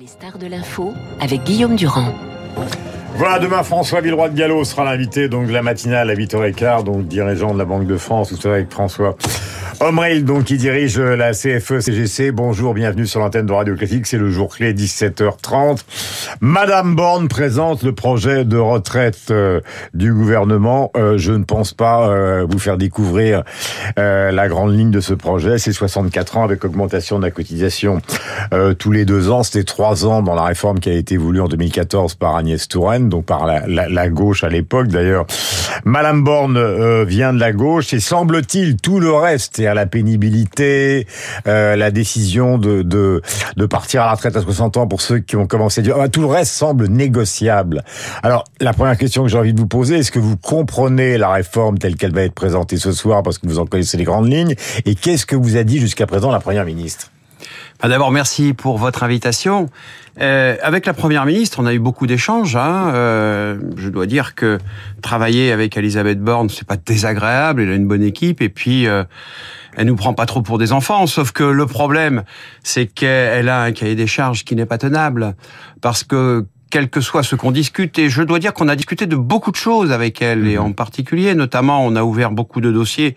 Les stars de l'info avec Guillaume Durand. Voilà, demain, François Villeroy de Gallo sera l'invité donc de la matinale à 8h15, donc dirigeant de la Banque de France, vous savez, avec François Omrail, donc, qui dirige la CFE-CGC. Bonjour, bienvenue sur l'antenne de Radio Classique. C'est le jour clé, 17h30. Madame Borne présente le projet de retraite euh, du gouvernement. Euh, je ne pense pas euh, vous faire découvrir la grande ligne de ce projet. C'est 64 ans avec augmentation de la cotisation tous les deux ans. C'était trois ans dans la réforme qui a été voulue en 2014 par Agnès Touraine, donc par la gauche à l'époque. D'ailleurs, Madame Borne vient de la gauche et semble-t-il tout le reste la pénibilité, euh, la décision de, de, de partir à la retraite à 60 ans pour ceux qui ont commencé à ah, tout le reste semble négociable. Alors la première question que j'ai envie de vous poser, est-ce que vous comprenez la réforme telle qu'elle va être présentée ce soir parce que vous en connaissez les grandes lignes et qu'est-ce que vous a dit jusqu'à présent la première ministre? Bah, D'abord, merci pour votre invitation. Euh, avec la première ministre, on a eu beaucoup d'échanges. Hein. Euh, je dois dire que travailler avec Elisabeth Borne, c'est pas désagréable. Elle a une bonne équipe et puis euh, elle nous prend pas trop pour des enfants. Sauf que le problème, c'est qu'elle a un cahier des charges qui n'est pas tenable parce que quel que soit ce qu'on discute. Et je dois dire qu'on a discuté de beaucoup de choses avec elle, et mhm. en particulier, notamment, on a ouvert beaucoup de dossiers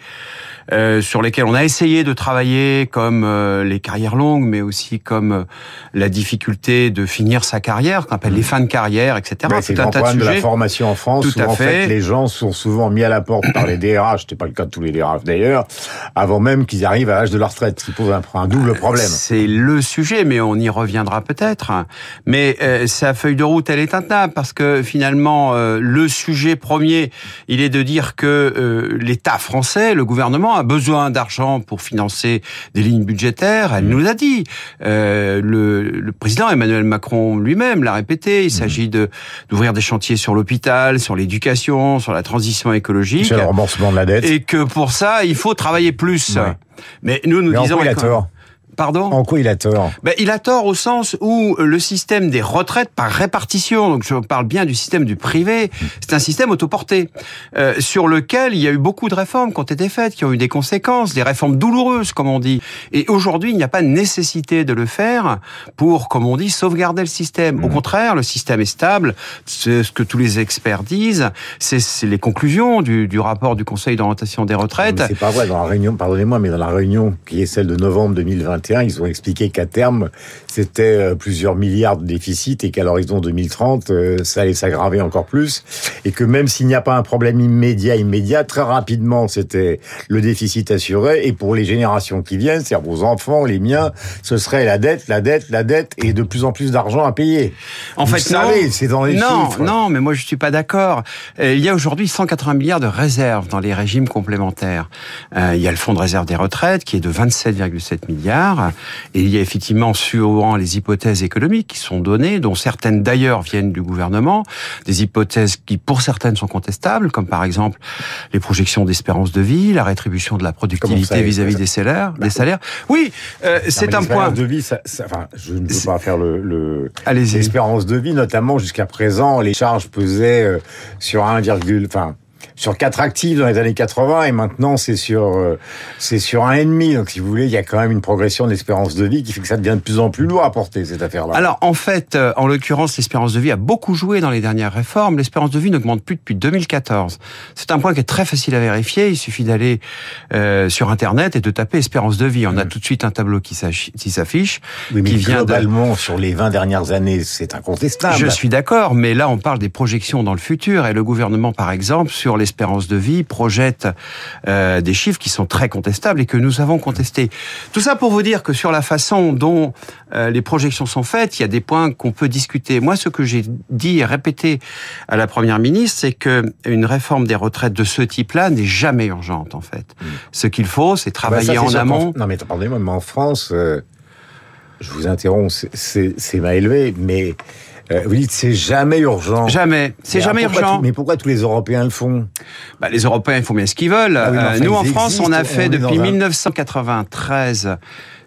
euh, sur lesquels on a essayé de travailler, comme euh, les carrières longues, mais aussi comme euh, la difficulté de finir sa carrière, qu'on appelle les mhm. fins de carrière, etc. c'est un tas de, de la formation en France, Tout où en fait. les gens sont souvent mis à la porte par les DRH, c'était pas le cas de tous les DRH d'ailleurs, avant même qu'ils arrivent à l'âge de la retraite, ce qui pose un, un double problème. C'est le sujet, mais on y reviendra peut-être. Mais euh, sa feuille de route, elle est intenable parce que finalement, euh, le sujet premier, il est de dire que euh, l'État français, le gouvernement, a besoin d'argent pour financer des lignes budgétaires. Elle mmh. nous l'a dit. Euh, le, le, président Emmanuel Macron lui-même l'a répété. Il mmh. s'agit de d'ouvrir des chantiers sur l'hôpital, sur l'éducation, sur la transition écologique. Sur le remboursement de la dette. Et que pour ça, il faut travailler plus. Mais nous, nous disons... Pardon En quoi il a tort ben, Il a tort au sens où le système des retraites par répartition, donc je parle bien du système du privé, c'est un système autoporté, euh, sur lequel il y a eu beaucoup de réformes qui ont été faites, qui ont eu des conséquences, des réformes douloureuses, comme on dit. Et aujourd'hui, il n'y a pas nécessité de le faire pour, comme on dit, sauvegarder le système. Au mmh. contraire, le système est stable, c'est ce que tous les experts disent, c'est les conclusions du, du, rapport du Conseil d'orientation des retraites. C'est pas vrai, dans la réunion, pardonnez-moi, mais dans la réunion qui est celle de novembre 2020, ils ont expliqué qu'à terme, c'était euh, plusieurs milliards de déficit et qu'à l'horizon 2030, euh, ça allait s'aggraver encore plus. Et que même s'il n'y a pas un problème immédiat, immédiat, très rapidement, c'était le déficit assuré. Et pour les générations qui viennent, c'est-à-dire vos enfants, les miens, ce serait la dette, la dette, la dette et de plus en plus d'argent à payer. En fait, savez, c'est dans les non, chiffres. Non, mais moi je suis pas d'accord. Euh, il y a aujourd'hui 180 milliards de réserves dans les régimes complémentaires. il y a le fonds de réserve des retraites qui est de 27,7 milliards. Et il y a effectivement souvent les hypothèses économiques qui sont données, dont certaines d'ailleurs viennent du gouvernement, des hypothèses qui pour certaines sont contestables, comme par exemple les projections d'espérance de vie, la rétribution de la productivité vis-à-vis des salaires. Des salaires. Oui, euh, c'est un point. De vie, ça, enfin, je ne veux pas faire le. le... L'espérance de vie, notamment jusqu'à présent, les charges pesaient euh, sur 1, enfin sur quatre actifs dans les années 80 et maintenant c'est sur euh, c'est sur un et demi. Donc si vous voulez, il y a quand même une progression de l'espérance de vie qui fait que ça devient de plus en plus lourd à porter cette affaire-là. Alors en fait, euh, en l'occurrence, l'espérance de vie a beaucoup joué dans les dernières réformes. L'espérance de vie n'augmente plus depuis 2014. C'est un point qui est très facile à vérifier. Il suffit d'aller euh, sur internet et de taper espérance de vie. On a mmh. tout de suite un tableau qui s'affiche. Oui, mais qui vient globalement sur les 20 dernières années, c'est incontestable. Je suis d'accord, mais là on parle des projections dans le futur et le gouvernement, par exemple, sur les espérance de vie projette euh, des chiffres qui sont très contestables et que nous avons contestés. Tout ça pour vous dire que sur la façon dont euh, les projections sont faites, il y a des points qu'on peut discuter. Moi, ce que j'ai dit et répété à la première ministre, c'est que une réforme des retraites de ce type-là n'est jamais urgente en fait. Mm. Ce qu'il faut, c'est ah bah travailler en amont. Non mais pardonnez-moi, mais en France, euh, je vous interromps, c'est mal élevé, mais Euh, vous dites c'est jamais urgent. Jamais. C'est Mais jamais urgent. tout- mais pourquoi tous les Européens le font? Bah, les Européens, ils font bien ce qu'ils veulent. Ah oui, Euh, enfin, nous, en France, on a fait on depuis dans un- 1993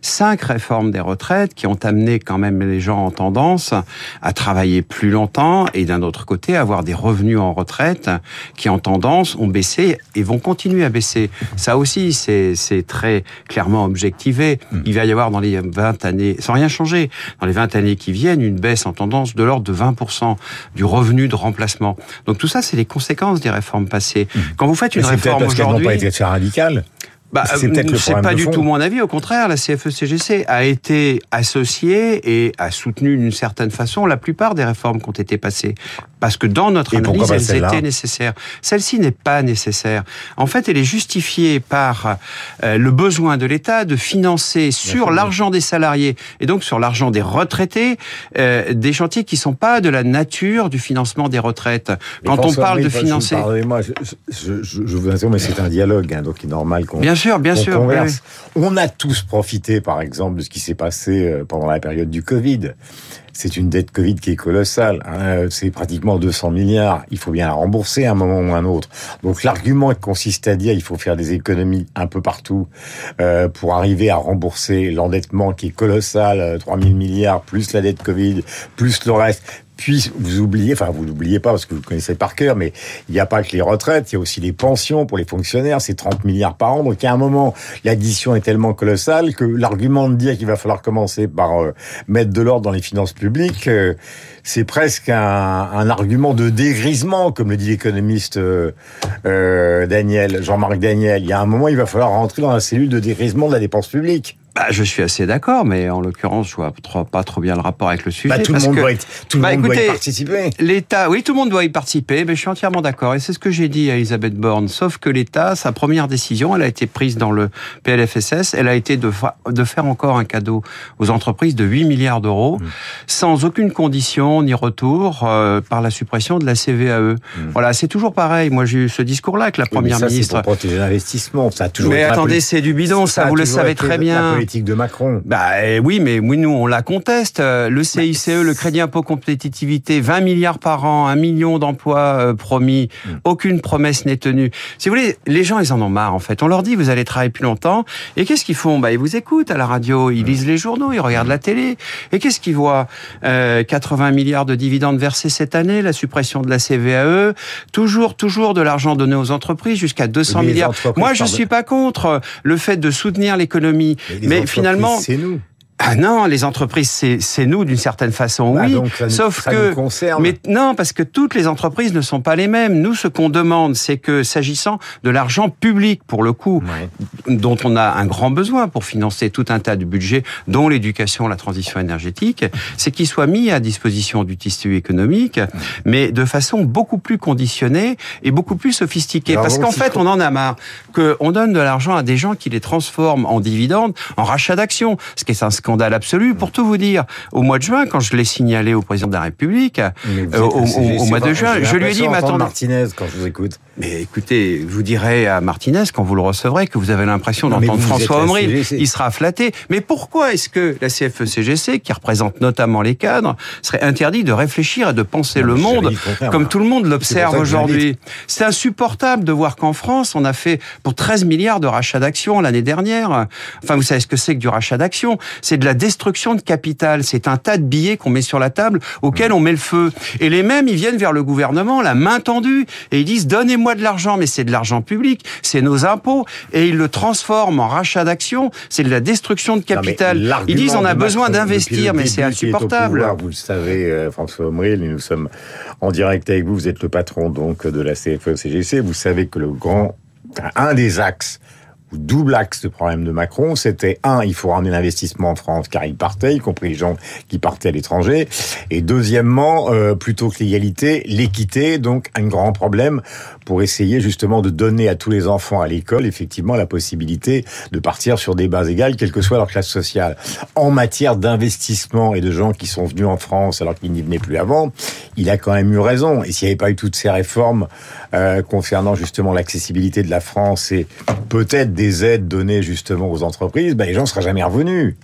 cinq réformes des retraites qui ont amené quand même les gens en tendance à travailler plus longtemps et d'un autre côté avoir des revenus en retraite qui en tendance ont baissé et vont continuer à baisser. Ça aussi, c'est c'est très clairement objectivé. Hmm. Il va y avoir dans les 20 années, sans rien changer, dans les 20 années qui viennent, une baisse en tendance de l'ordre de 20% du revenu de remplacement. Donc tout ça, c'est les conséquences des réformes passées. Quand vous faites une réforme parce qu'elles n'ont aujourd'hui, pas été très radicales. Bah, C'est peut-être le c'est pas du fond. tout mon avis. Au contraire, la CFE-CGC a été associée et a soutenu d'une certaine façon la plupart des réformes qui ont été passées. Parce que dans notre Et analyse, elles étaient nécessaires. Celle-ci n'est pas nécessaire. En fait, elle est justifiée par euh, le besoin de l'État de financer sur l'argent des salariés et donc sur l'argent des retraités euh, des chantiers qui sont pas de la nature du financement des retraites. Mais Quand on parle de financer, Pardonnez-moi, je, je, je, je vous interromps, mais c'est un dialogue, hein, donc il est normal qu'on bien sûr, bien qu'on sûr. oui. On a tous profité, par exemple, de ce qui s'est passé euh, pendant la période du Covid. C'est une dette Covid qui est colossale. hein, C'est pratiquement 200 milliards. Il faut bien la rembourser à un moment ou à un autre. Donc l'argument consiste à dire il faut faire des économies un peu partout euh, pour arriver à rembourser l'endettement qui est colossal, euh, 3 000 milliards, plus la dette Covid, plus le reste. Puis vous oubliez, enfin vous l'oubliez pas parce que vous connaissez par cœur, mais il n'y a pas que les retraites, il y a aussi les pensions pour les fonctionnaires, c'est 30 milliards par an. Donc à un moment, l'addition est tellement colossale que l'argument de dire qu'il va falloir commencer par euh, mettre de l'ordre dans les finances publiques, euh, c'est presque un, un argument de dégrisement, comme le dit l'économiste euh, euh, Daniel, Jean-Marc Daniel. Il y a un moment, il va falloir rentrer dans la cellule de dégrisement de la dépense publique. Bah, je suis assez d'accord, mais en l'occurrence, je vois trop- pas trop bien le rapport avec le sujet. Bah, tout le parce monde, que doit, y- tout le Bah, doit y écoutez, participer. L'État, oui, tout le monde doit y participer, mais je suis entièrement d'accord. Et c'est ce que j'ai dit à Elisabeth Borne. Sauf que l'État, sa première décision, elle a été prise dans le PLFSS, elle a été de, fa- de faire encore un cadeau aux entreprises de 8 milliards d'euros, Mmh. sans aucune condition ni retour, euh, par la suppression de la CVAE. Voilà, c'est toujours pareil. Moi, j'ai eu ce discours-là avec la. Oui, mais première ça, ministre. C'est pour protéger l'investissement. Ça a toujours Mais été attendez, c'est du bidon, ça, vous le savez très bien. Politique de Macron. Bah eh oui, mais oui, nous on la conteste. Euh, Le CICE, le crédit impôt compétitivité, 20 milliards par an, un million d'emplois euh, promis, Mm. aucune promesse n'est tenue. Si vous voulez, les gens ils en ont marre en fait. On leur dit vous allez travailler plus longtemps, et qu'est-ce qu'ils font? Bah ils vous écoutent à la radio, ils lisent les journaux, ils regardent la télé, et qu'est-ce qu'ils voient? Euh, 80 milliards de dividendes versés cette année, la suppression de la CVAE, toujours toujours de l'argent donné aux entreprises jusqu'à 200 Mais les milliards. Moi je suis pas contre le fait de soutenir l'économie, mais finalement c'est nous. Ah non, les entreprises, c'est nous d'une certaine façon, Bah, oui. donc ça nous- sauf ça que, nous concerne. mais non, parce que toutes les entreprises ne sont pas les mêmes. Nous, ce qu'on demande, c'est que s'agissant de l'argent public, pour le coup, Ouais. dont on a un grand besoin pour financer tout un tas de budgets, dont l'éducation, la transition énergétique, c'est qu'il soit mis à disposition du tissu économique, mais de façon beaucoup plus conditionnée et beaucoup plus sophistiquée. Alors, Parce qu'en fait, on en a marre qu'on donne de l'argent à des gens qui les transforment en dividendes, en rachat d'actions, ce qui est un scandale absolu. Pour tout vous dire, au mois de juin, quand je l'ai signalé au président de la République, euh, au, au- au mois de juin, je lui ai dit, mais attendez, Martinez quand je vous écoute. mais écoutez, vous dirai à Martinez, quand vous le recevrez, que vous avez l'impression d'entendre François Omril. Il sera flatté. Mais pourquoi est-ce que la CFE-CGC, qui représente notamment les cadres, serait interdit de réfléchir et de penser Non, le monde comme tout le monde l'observe aujourd'hui? C'est insupportable de voir qu'en France, on a fait pour 13 milliards de rachats d'actions l'année dernière. Enfin, vous savez ce que c'est que du rachat d'actions? C'est de la destruction de capital. C'est un tas de billets qu'on met sur la table auquel on met le feu. Et les mêmes, ils viennent vers le gouvernement, la main tendue, et ils disent donnez-moi de l'argent, mais c'est de l'argent public, c'est nos impôts, et ils le transforment en rachat d'actions. C'est de la destruction de Non, capital. Ils disent on a besoin d'investir, mais c'est insupportable. pouvoir, vous le savez, euh, François Omril, et nous sommes en direct avec vous. Vous êtes le patron donc de la CFE-CGC. Vous savez que le grand, un des axes double axe de problème de Macron, c'était un, il faut ramener l'investissement en France car il partait, y compris les gens qui partaient à l'étranger. Et deuxièmement, euh, plutôt que l'égalité, l'équité, donc un grand problème pour essayer justement de donner à tous les enfants à l'école effectivement la possibilité de partir sur des bases égales, quelle que soit leur classe sociale. En matière d'investissement et de gens qui sont venus en France alors qu'ils n'y venaient plus avant, il a quand même eu raison. Et s'il n'y avait pas eu toutes ces réformes euh, concernant justement l'accessibilité de la France et peut-être des des aides données justement aux entreprises, ben, les gens ne seraient jamais revenus.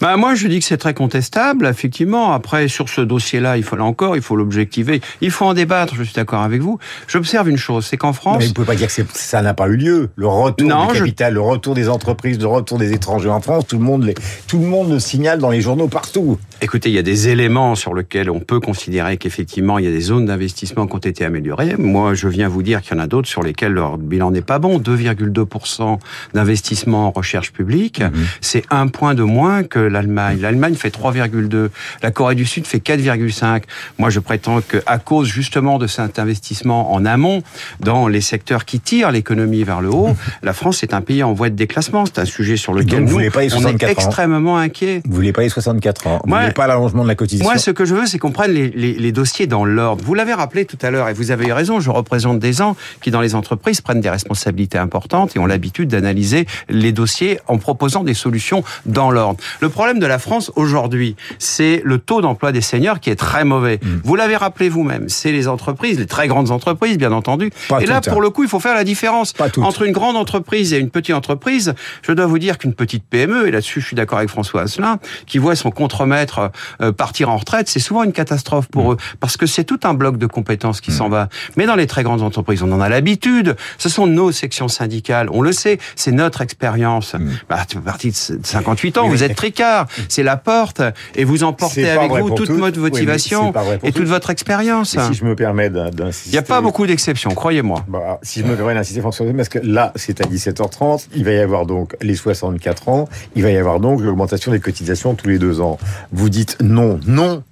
Bah, moi, je dis que c'est très contestable, effectivement. Après, sur ce dossier-là, il faut là encore, il faut l'objectiver. Il faut en débattre, je suis d'accord avec vous. J'observe une chose, c'est qu'en France... Mais vous ne pouvez pas dire que ça n'a pas eu lieu. Le retour non, du capital, le retour des entreprises, le retour des étrangers en France, tout le monde, les, tout le, monde le signale dans les journaux partout. Écoutez, il y a des éléments sur lesquels on peut considérer qu'effectivement, il y a des zones d'investissement qui ont été améliorées. Moi, je viens vous dire qu'il y en a d'autres sur lesquels leur bilan n'est pas bon. 2,2% d'investissement en recherche publique, mhm. c'est un point de moins que l'Allemagne. L'Allemagne fait 3,2. La Corée du Sud fait 4,5. Moi, je prétends qu'à cause justement de cet investissement en amont, dans les secteurs qui tirent l'économie vers le haut, la France est un pays en voie de déclassement. C'est un sujet sur lequel nous, on est extrêmement inquiets. Vous voulez pas les 64 ans Vous voulez pas l'allongement de la cotisation Moi, ce que je veux, c'est qu'on prenne les, les, les dossiers dans l'ordre. Vous l'avez rappelé tout à l'heure, et vous avez eu raison, je représente des gens qui, dans les entreprises, prennent des responsabilités importantes et ont l'habitude d'analyser les dossiers en proposant des solutions dans l'ordre. Le problème de la France aujourd'hui, c'est le taux d'emploi des seniors qui est très mauvais. Mm. Vous l'avez rappelé vous-même, c'est les entreprises, les très grandes entreprises, bien entendu. et là, pour le coup, il faut faire la différence entre une grande entreprise et une petite entreprise. Je dois vous dire qu'une petite PME, et là-dessus, je suis d'accord avec François Asselin, qui voit son contremaître euh, partir en retraite, c'est souvent une catastrophe pour mm. eux, parce que c'est tout un bloc de compétences qui mm. s'en va. Mais dans les très grandes entreprises, on en a l'habitude. Ce sont nos sections syndicales, on le sait, c'est notre expérience. Bah, parti de 58 ans, vous êtes tricard, c'est la porte, et vous emportez avec vous toute votre motivation et toute votre expérience. Si je me permets d'insister. Il n'y a pas beaucoup d'exceptions, croyez-moi. Bah, si je me permets d'insister, François, parce que là, c'est à 17h30, il va y avoir donc les 64 ans, il va y avoir donc l'augmentation des cotisations tous les deux ans. Vous dites non, non,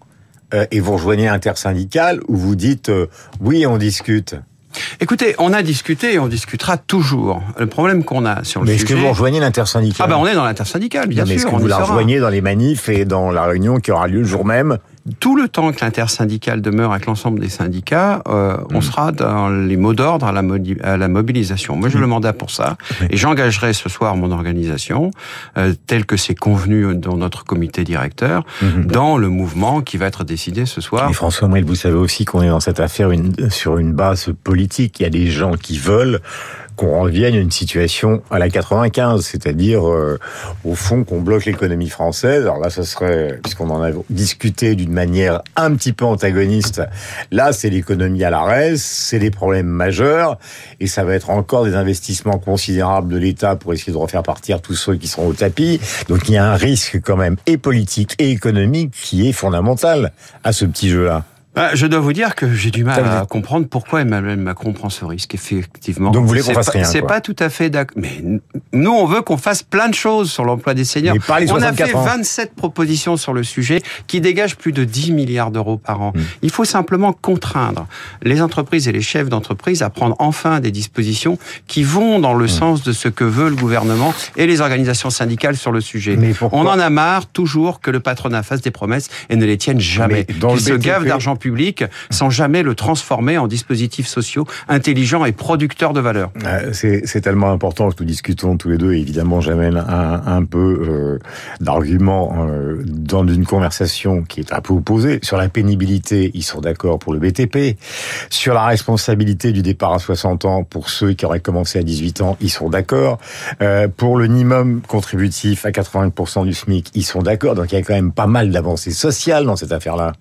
euh, et vous rejoignez intersyndical, ou vous dites euh, oui, on discute. Écoutez, on a discuté et on discutera toujours. Le problème qu'on a sur le Mais sujet... Mais est-ce que vous rejoignez l'intersyndical Ah ben on est dans l'intersyndical, bien sûr. Mais est-ce que vous la rejoignez dans les manifs et dans la réunion qui aura lieu le jour même tout le temps que l'intersyndical demeure avec l'ensemble des syndicats, euh, on mm. sera dans les mots d'ordre à, la mobilisation. Moi, j'ai mm. le mandat pour ça, et j'engagerai ce soir mon organisation, euh, tel que c'est convenu dans notre comité directeur, mm-hmm. dans le mouvement qui va être décidé ce soir. François Mril, vous savez aussi qu'on est dans cette affaire une, sur une base politique. Il y a des gens qui veulent qu'on revienne à une situation à la 95, c'est-à-dire euh, au fond qu'on bloque l'économie française. Alors là, ce serait, puisqu'on en a discuté d'une manière un petit peu antagoniste, là c'est l'économie à l'arrêt, c'est des problèmes majeurs, et ça va être encore des investissements considérables de l'État pour essayer de refaire partir tous ceux qui seront au tapis. Donc il y a un risque quand même et politique et économique qui est fondamental à ce petit jeu-là. Bah, je dois vous dire que j'ai du mal à comprendre pourquoi Emmanuel Macron prend ce risque, effectivement. Donc vous voulez qu'on fasse rien C'est pas tout à fait d'accord. Mais nous, on veut qu'on fasse plein de choses sur l'emploi des seniors. on a fait 27 propositions sur le sujet qui dégagent plus de 10 milliards d'euros par an. Hmm. Il faut simplement contraindre les entreprises et les chefs d'entreprise à prendre enfin des dispositions qui vont dans le hmm. sens de ce que veut le gouvernement et les organisations syndicales sur le sujet. on en a marre toujours que le patronat fasse des promesses et ne les tienne jamais. Qu'il se gave d'argent public sans jamais le transformer en dispositifs sociaux intelligents et producteurs de valeur. Euh, c'est tellement important que nous discutons tous les deux. Et évidemment, j'amène un, un, peu euh, d'arguments euh, dans une conversation qui est un peu opposée. Sur la pénibilité, ils sont d'accord pour le BTP. Sur la responsabilité du départ à 60 ans pour ceux qui auraient commencé à 18 ans, ils sont d'accord. Euh, pour le minimum contributif à 80% du SMIC, ils sont d'accord. Donc il y a quand même pas mal d'avancées sociales dans cette affaire-là.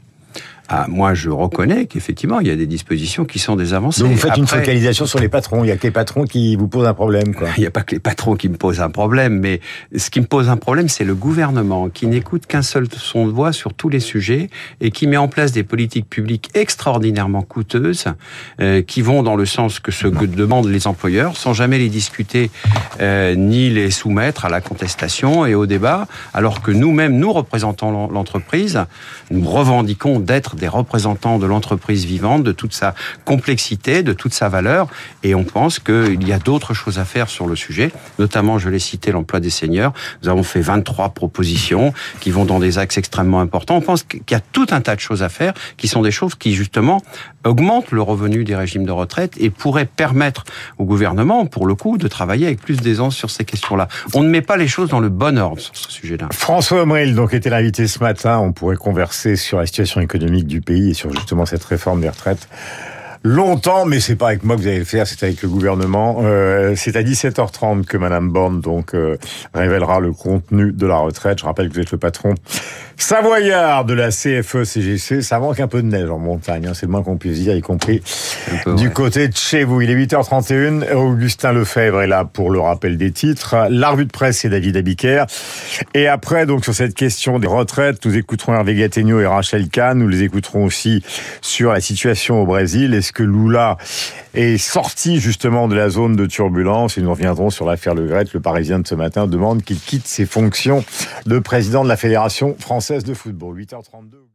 Ah, moi, je reconnais qu'effectivement, il y a des dispositions qui sont des avancées. Donc vous faites une focalisation sur les patrons. Il y a que les patrons qui vous posent un problème, quoi. Il n'y a pas que les patrons qui me posent un problème, mais ce qui me pose un problème, c'est le gouvernement qui n'écoute qu'un seul son de voix sur tous les sujets et qui met en place des politiques publiques extraordinairement coûteuses, euh, qui vont dans le sens que ce que demandent les employeurs, sans jamais les discuter euh, ni les soumettre à la contestation et au débat, alors que nous-mêmes, nous représentons l'entreprise, nous revendiquons d'être des représentants de l'entreprise vivante, de toute sa complexité, de toute sa valeur. Et on pense qu'il y a d'autres choses à faire sur le sujet, notamment, je l'ai cité, l'emploi des seniors. Nous avons fait 23 propositions qui vont dans des axes extrêmement importants. On pense qu'il y a tout un tas de choses à faire qui sont des choses qui, justement, augmentent le revenu des régimes de retraite et pourraient permettre au gouvernement, pour le coup, de travailler avec plus d'aisance sur ces questions-là. On ne met pas les choses dans le bon ordre sur ce sujet-là. François Omril, donc, était l'invité ce matin. On pourrait converser sur la situation économique du pays et sur justement cette réforme des retraites. Longtemps, mais c'est pas avec moi que vous allez le faire, c'est avec le gouvernement. Euh, c'est à 17h30 que Madame Borne donc euh, révélera le contenu de la retraite. Je rappelle que vous êtes le patron savoyard de la CFE-CGC. Ça manque un peu de neige en montagne, hein, c'est le moins qu'on puisse dire, y compris peu, du ouais. côté de chez vous. Il est 8h31. Augustin Lefebvre est là pour le rappel des titres. La revue de presse, c'est David Abiker. Et après, donc, sur cette question des retraites, nous écouterons Hervé Gattegno et Rachel Kahn. Nous les écouterons aussi sur la situation au Brésil. Que Lula est sorti justement de la zone de turbulence et nous reviendrons sur l'affaire Le Gret. Le Parisien de ce matin demande qu'il quitte ses fonctions de président de la Fédération française de football. 8h32.